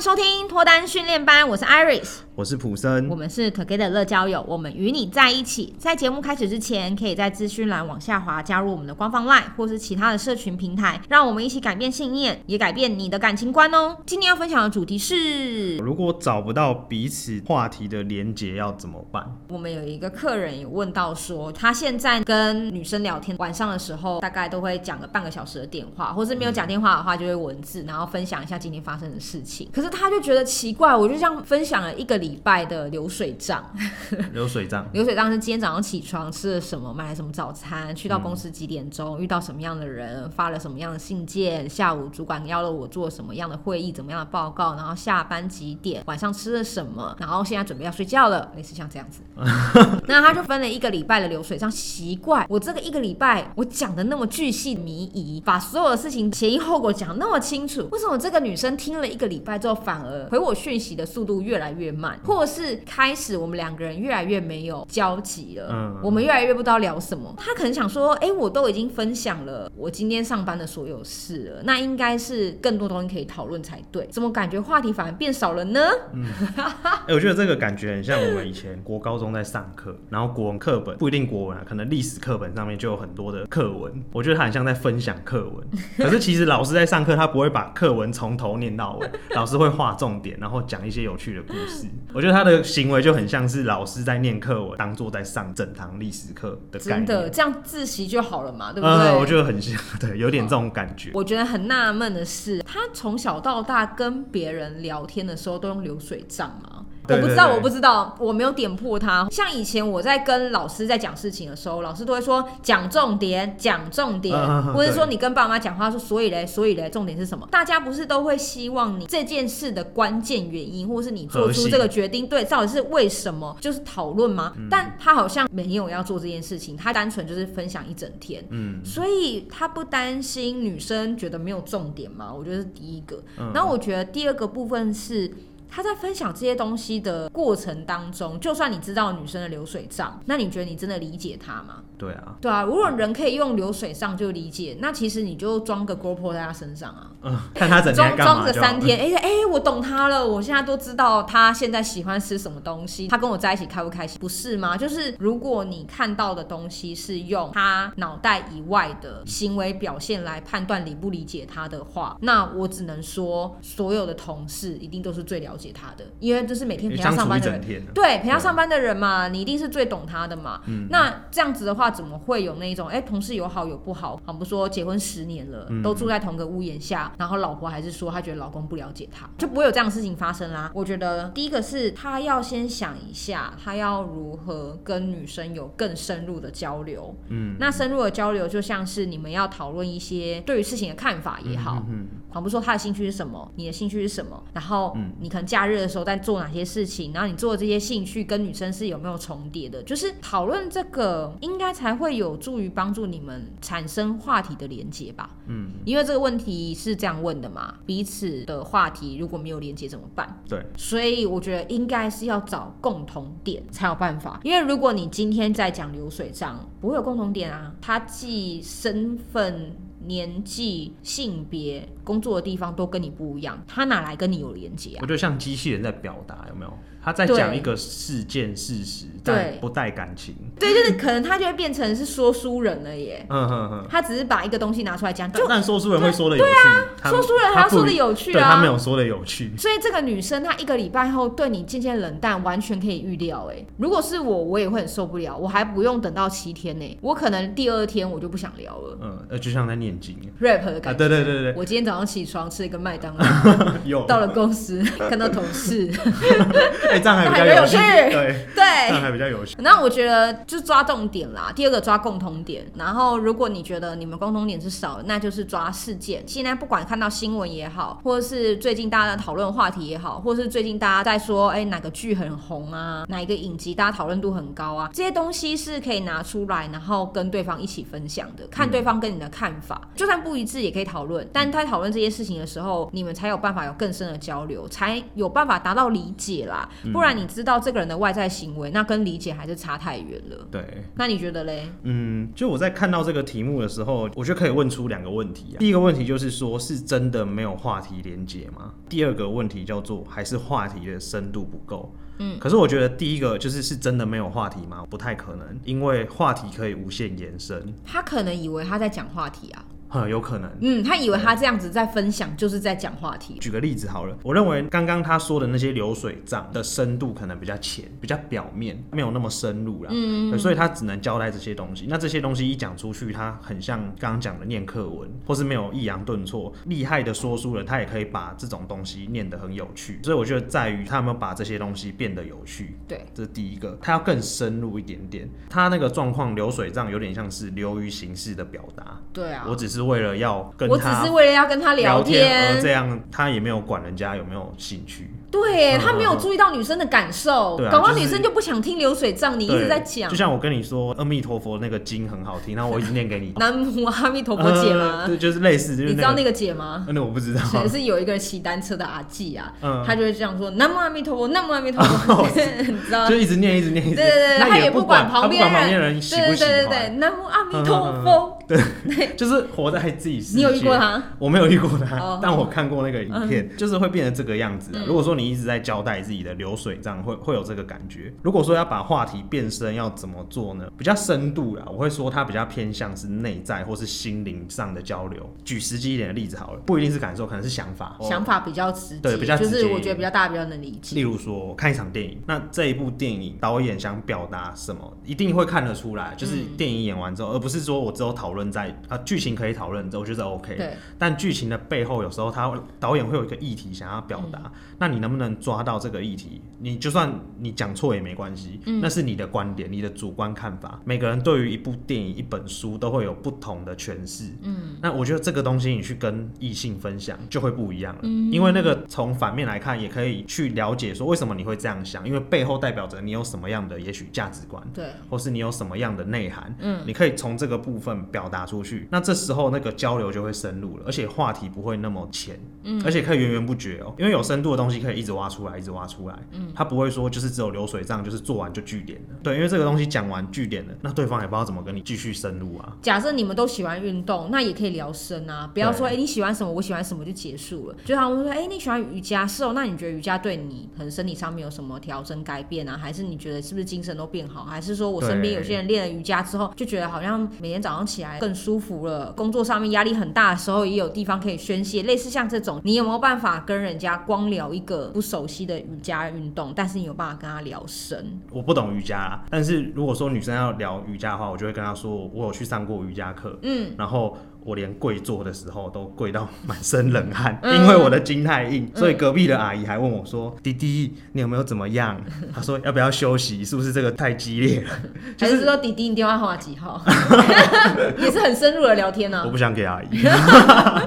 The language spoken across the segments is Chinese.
收听脱单训练班，我是 Iris。我是普森，我们是 Together 乐交友，我们与你在一起。在节目开始之前，可以在资讯栏往下滑，加入我们的官方 LINE 或是其他的社群平台，让我们一起改变信念，也改变你的感情观哦。今天要分享的主题是：如果找不到彼此话题的连接，要怎么办？我们有一个客人有问到说，他现在跟女生聊天，晚上的时候大概都会讲个半个小时的电话，或是没有讲电话的话，就会文字，然后分享一下今天发生的事情。可是他就觉得奇怪，我就这样分享了一个礼拜的流水账，流水账，流水账是今天早上起床吃了什么，买了什么早餐，去到公司几点钟，嗯、遇到什么样的人，发了什么样的信件，下午主管邀了我做什么样的会议，怎么样的报告，然后下班几点，晚上吃了什么，然后现在准备要睡觉了，类似像这样子。那他就分了一个礼拜的流水账，奇怪，我这个一个礼拜我讲的那么巨细靡遗，把所有的事情前因后果讲那么清楚，为什么这个女生听了一个礼拜之后，反而回我讯息的速度越来越慢，或是？是开始，我们两个人越来越没有交集了。嗯，我们越来越不知道聊什么。他可能想说，哎、欸，我都已经分享了我今天上班的所有事了，那应该是更多东西可以讨论才对。怎么感觉话题反而变少了呢？嗯，哎、欸，我觉得这个感觉很像我们以前国高中在上课，然后国文课本不一定国文啊，可能历史课本上面就有很多的课文。我觉得他很像在分享课文，可是其实老师在上课，他不会把课文从头念到尾，老师会画重点，然后讲一些有趣的故事。我觉得他的。行为就很像是老师在念课文，当做在上整堂历史课的感觉。真的，这样自习就好了嘛，对不对？嗯，我觉得很像，对，有点这种感觉。我觉得很纳闷的是，他从小到大跟别人聊天的时候都用流水账吗？我不知道，我不知道，我没有点破他。像以前我在跟老师在讲事情的时候，老师都会说讲重点，讲重点，啊、或者说你跟爸妈讲话说所以嘞，所以嘞，重点是什么？大家不是都会希望你这件事的关键原因，或是你做出这个决定，对，到底是为什么？就是讨论吗？嗯、但他好像没有要做这件事情，他单纯就是分享一整天。嗯，所以他不担心女生觉得没有重点吗？我觉得是第一个。嗯、然后我觉得第二个部分是。他在分享这些东西的过程当中，就算你知道女生的流水账，那你觉得你真的理解她吗？对啊，对啊。如果人可以用流水账就理解，那其实你就装个 GoPro 在他身上啊，嗯，看他整天干嘛，装装个三天，哎哎、我懂他了，我现在都知道他现在喜欢吃什么东西，他跟我在一起开不开心，不是吗？就是如果你看到的东西是用他脑袋以外的行为表现来判断理不理解他的话，那我只能说，所有的同事一定都是最了解他的，因为这是每天陪他上班的人，对，陪他上班的人嘛，你一定是最懂他的嘛。嗯，那这样子的话，怎么会有那种哎、欸，同事有好有不好？好，不说结婚十年了，都住在同个屋檐下，然后老婆还是说她觉得老公不了解她，就不会有这样的事情发生啦。我觉得第一个是他要先想一下，他要如何跟女生有更深入的交流。嗯，那深入的交流就像是你们要讨论一些对于事情的看法也好。嗯，好，不说他的兴趣是什么，你的兴趣是什么，然后你可能假日的时候在做哪些事情，然后你做的这些兴趣跟女生是有没有重叠的，就是讨论这个应该才会有助于帮助你们产生话题的连接吧。嗯，因为这个问题是这样问的嘛，彼此的话题如果没有连接怎么办？对，所以我觉得应该是要找共同点才有办法。因为如果你今天在讲流水账，不会有共同点啊，他既身份。年纪、性别、工作的地方都跟你不一样，他哪来跟你有连接啊？我觉得像机器人在表达，有没有？他在讲一个事件事实，但不带感情。对，就是可能他就会变成是说书人了耶。嗯哼哼，他只是把一个东西拿出来讲，就但说书人会说的有趣。对啊，说书人还要说的有趣啊。他没有说的有趣。所以这个女生她一个礼拜后对你渐渐冷淡，完全可以预料。哎，如果是我，我也会很受不了。我还不用等到七天呢，我可能第二天我就不想聊了。嗯，呃，就像在念经，rap 的感觉。对对对对。我今天早上起床吃了一个麦当劳，到了公司看到同事。这样还比较 有趣，对对，这样还比较有趣。那我觉得就抓重点啦。第二个抓共同点，然后如果你觉得你们共同点是少，那就是抓事件。现在不管看到新闻也好，或者是最近大家的讨论话题也好，或者是最近大家在说，哎，哪个剧很红啊，哪一个影集大家讨论度很高啊，这些东西是可以拿出来，然后跟对方一起分享的。看对方跟你的看法，嗯、就算不一致也可以讨论。但在讨论这些事情的时候，你们才有办法有更深的交流，才有办法达到理解啦。不然你知道这个人的外在行为，那跟理解还是差太远了。对，那你觉得嘞？嗯，就我在看到这个题目的时候，我觉得可以问出两个问题啊。第一个问题就是说，是真的没有话题连接吗？第二个问题叫做，还是话题的深度不够？嗯，可是我觉得第一个就是是真的没有话题吗？不太可能，因为话题可以无限延伸。他可能以为他在讲话题啊。很有可能，嗯，他以为他这样子在分享，就是在讲话题。举个例子好了，我认为刚刚他说的那些流水账的深度可能比较浅，比较表面，没有那么深入啦。嗯，所以他只能交代这些东西。那这些东西一讲出去，他很像刚刚讲的念课文，或是没有抑扬顿挫。厉害的说书人，他也可以把这种东西念得很有趣。所以我觉得在于他有没有把这些东西变得有趣。对，这是第一个，他要更深入一点点。他那个状况流水账有点像是流于形式的表达。对啊，我只是为了要跟他。我只是为了要跟他聊天，而这样他也没有管人家有没有兴趣。对，他没有注意到女生的感受，搞到女生就不想听流水账。你一直在讲，就像我跟你说阿弥陀佛那个经很好听，然后我一直念给你。南无阿弥陀佛姐吗？对，就是类似。你知道那个姐吗？那我不知道。也是有一个人骑单车的阿季啊，嗯他就会这样说南无阿弥陀佛，南无阿弥陀佛，你知道？就一直念，一直念，一直念。对对对，他也不管旁边人喜不喜欢。对对对，南无阿弥陀佛。对，就是活在自己世界。你有遇过他？我没有遇过他，但我看过那个影片，就是会变成这个样子。如果说你一直在交代。自己的流水账会会有这个感觉。如果说要把话题变深，要怎么做呢？比较深度啦，我会说它比较偏向是内在或是心灵上的交流。举实际一点的例子好了，不一定是感受，可能是想法。想法比较直接，对，比较直接，就是我觉得比较大家比较能理解。例如说看一场电影，那这一部电影导演想表达什么，一定会看得出来。就是电影演完之后，而不是说我只有讨论在啊剧情可以讨论，我觉得 OK。对。但剧情的背后，有时候他导演会有一个议题想要表达，那你能不能抓到这个议题？你就算你讲错也没关系，嗯、那是你的观点，你的主观看法。每个人对于一部电影、一本书都会有不同的诠释。嗯，那我觉得这个东西你去跟异性分享就会不一样了，嗯、因为那个从反面来看，也可以去了解说为什么你会这样想，因为背后代表着你有什么样的也许价值观，对，或是你有什么样的内涵。嗯，你可以从这个部分表达出去，那这时候那个交流就会深入了，而且话题不会那么浅，嗯，而且可以源源不绝哦，因为有深度的东西可以一直挖出来，一直挖出来，嗯，他不会说就是只有流水账，就是做完就据点了。对，因为这个东西讲完据点了，那对方也不知道怎么跟你继续深入啊。假设你们都喜欢运动，那也可以聊深啊，不要说哎、欸、你喜欢什么，我喜欢什么就结束了。就他们说哎、欸、你喜欢瑜伽是哦，那你觉得瑜伽对你可能身体上面有什么调整改变啊？还是你觉得是不是精神都变好？还是说我身边有些人练了瑜伽之后就觉得好像每天早上起来更舒服了？工作上面压力很大的时候也有地方可以宣泄，类似像这种，你有没有办法跟人家光聊一个不熟悉的瑜伽运动，但是你有办法跟他聊深？我不懂瑜伽，但是如果说女生要聊瑜伽的话，我就会跟她说，我有去上过瑜伽课，嗯，然后我连跪坐的时候都跪到满身冷汗，嗯、因为我的筋太硬，所以隔壁的阿姨还问我说：“嗯、弟弟，你有没有怎么样？”她说：“要不要休息？是不是这个太激烈了？” 就是、还是说：“弟弟，你电话号码几号？” 也是很深入的聊天呢、啊。我不想给阿姨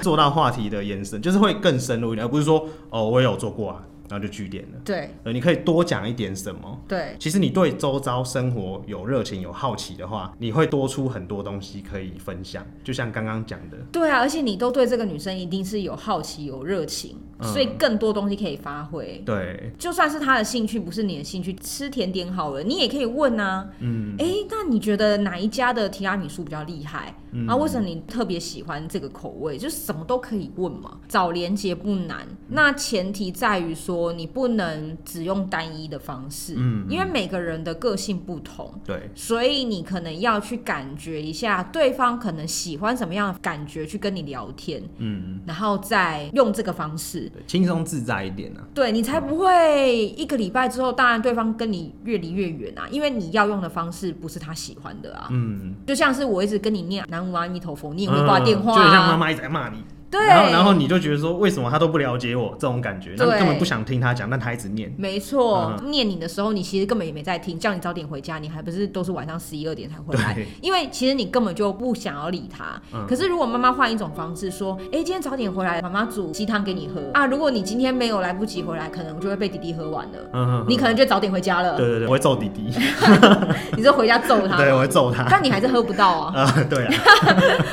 做到话题的延伸，就是会更深入一点，而不是说：“哦，我也有做过啊。”然后就据点了。对，呃，你可以多讲一点什么？对，其实你对周遭生活有热情、有好奇的话，你会多出很多东西可以分享。就像刚刚讲的。对啊，而且你都对这个女生一定是有好奇、有热情，嗯、所以更多东西可以发挥。对，就算是她的兴趣不是你的兴趣，吃甜点好了，你也可以问啊。嗯，哎，那你觉得哪一家的提拉米苏比较厉害？嗯、啊，为什么你特别喜欢这个口味？就是什么都可以问嘛。找连接不难，嗯、那前提在于说。你不能只用单一的方式，嗯，因为每个人的个性不同，对，所以你可能要去感觉一下对方可能喜欢什么样的感觉去跟你聊天，嗯，然后再用这个方式，轻松自在一点呢，对，你才不会一个礼拜之后，当然对方跟你越离越远啊，因为你要用的方式不是他喜欢的啊，嗯，就像是我一直跟你念南无阿弥陀佛，你也会挂电话，就像妈妈一直在骂你。对，然后然后你就觉得说，为什么他都不了解我这种感觉？那对根本不想听他讲，但他一直念。没错，嗯、念你的时候，你其实根本也没在听，叫你早点回家，你还不是都是晚上十一二点才回来？对因为其实你根本就不想要理他。嗯、可是如果妈妈换一种方式说，哎，今天早点回来，妈妈煮鸡汤给你喝啊。如果你今天没有来不及回来，可能就会被弟弟喝完了。嗯哼，你可能就早点回家了。对对对，我会揍弟弟。你就回家揍他？对，我会揍他。但你还是喝不到啊。啊，对啊。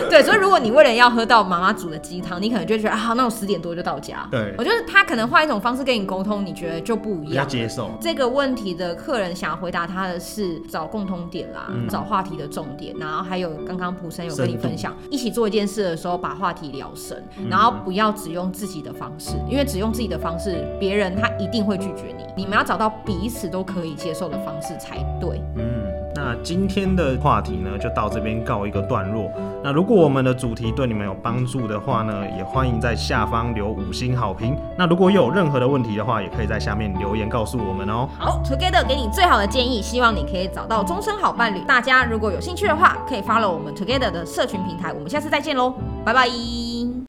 对，所以如果你为了要喝到妈妈煮的鸡汤，堂，你可能就觉得啊，好，那我十点多就到家。对，我觉得他可能换一种方式跟你沟通，你觉得就不一样。要接受这个问题的客人想要回答他的是找共通点啦，嗯、找话题的重点，然后还有刚刚普生有跟你分享，一起做一件事的时候把话题聊深，然后不要只用自己的方式，因为只用自己的方式，别人他一定会拒绝你。你们要找到彼此都可以接受的方式才对。嗯，那今天的话题呢，就到这边告一个段落。那如果我们的主题对你们有帮助的话呢，也欢迎在下方留五星好评。那如果有任何的问题的话，也可以在下面留言告诉我们哦。好，Together 给你最好的建议，希望你可以找到终身好伴侣。大家如果有兴趣的话，可以加入我们 Together 的社群平台。我们下次再见喽，拜拜。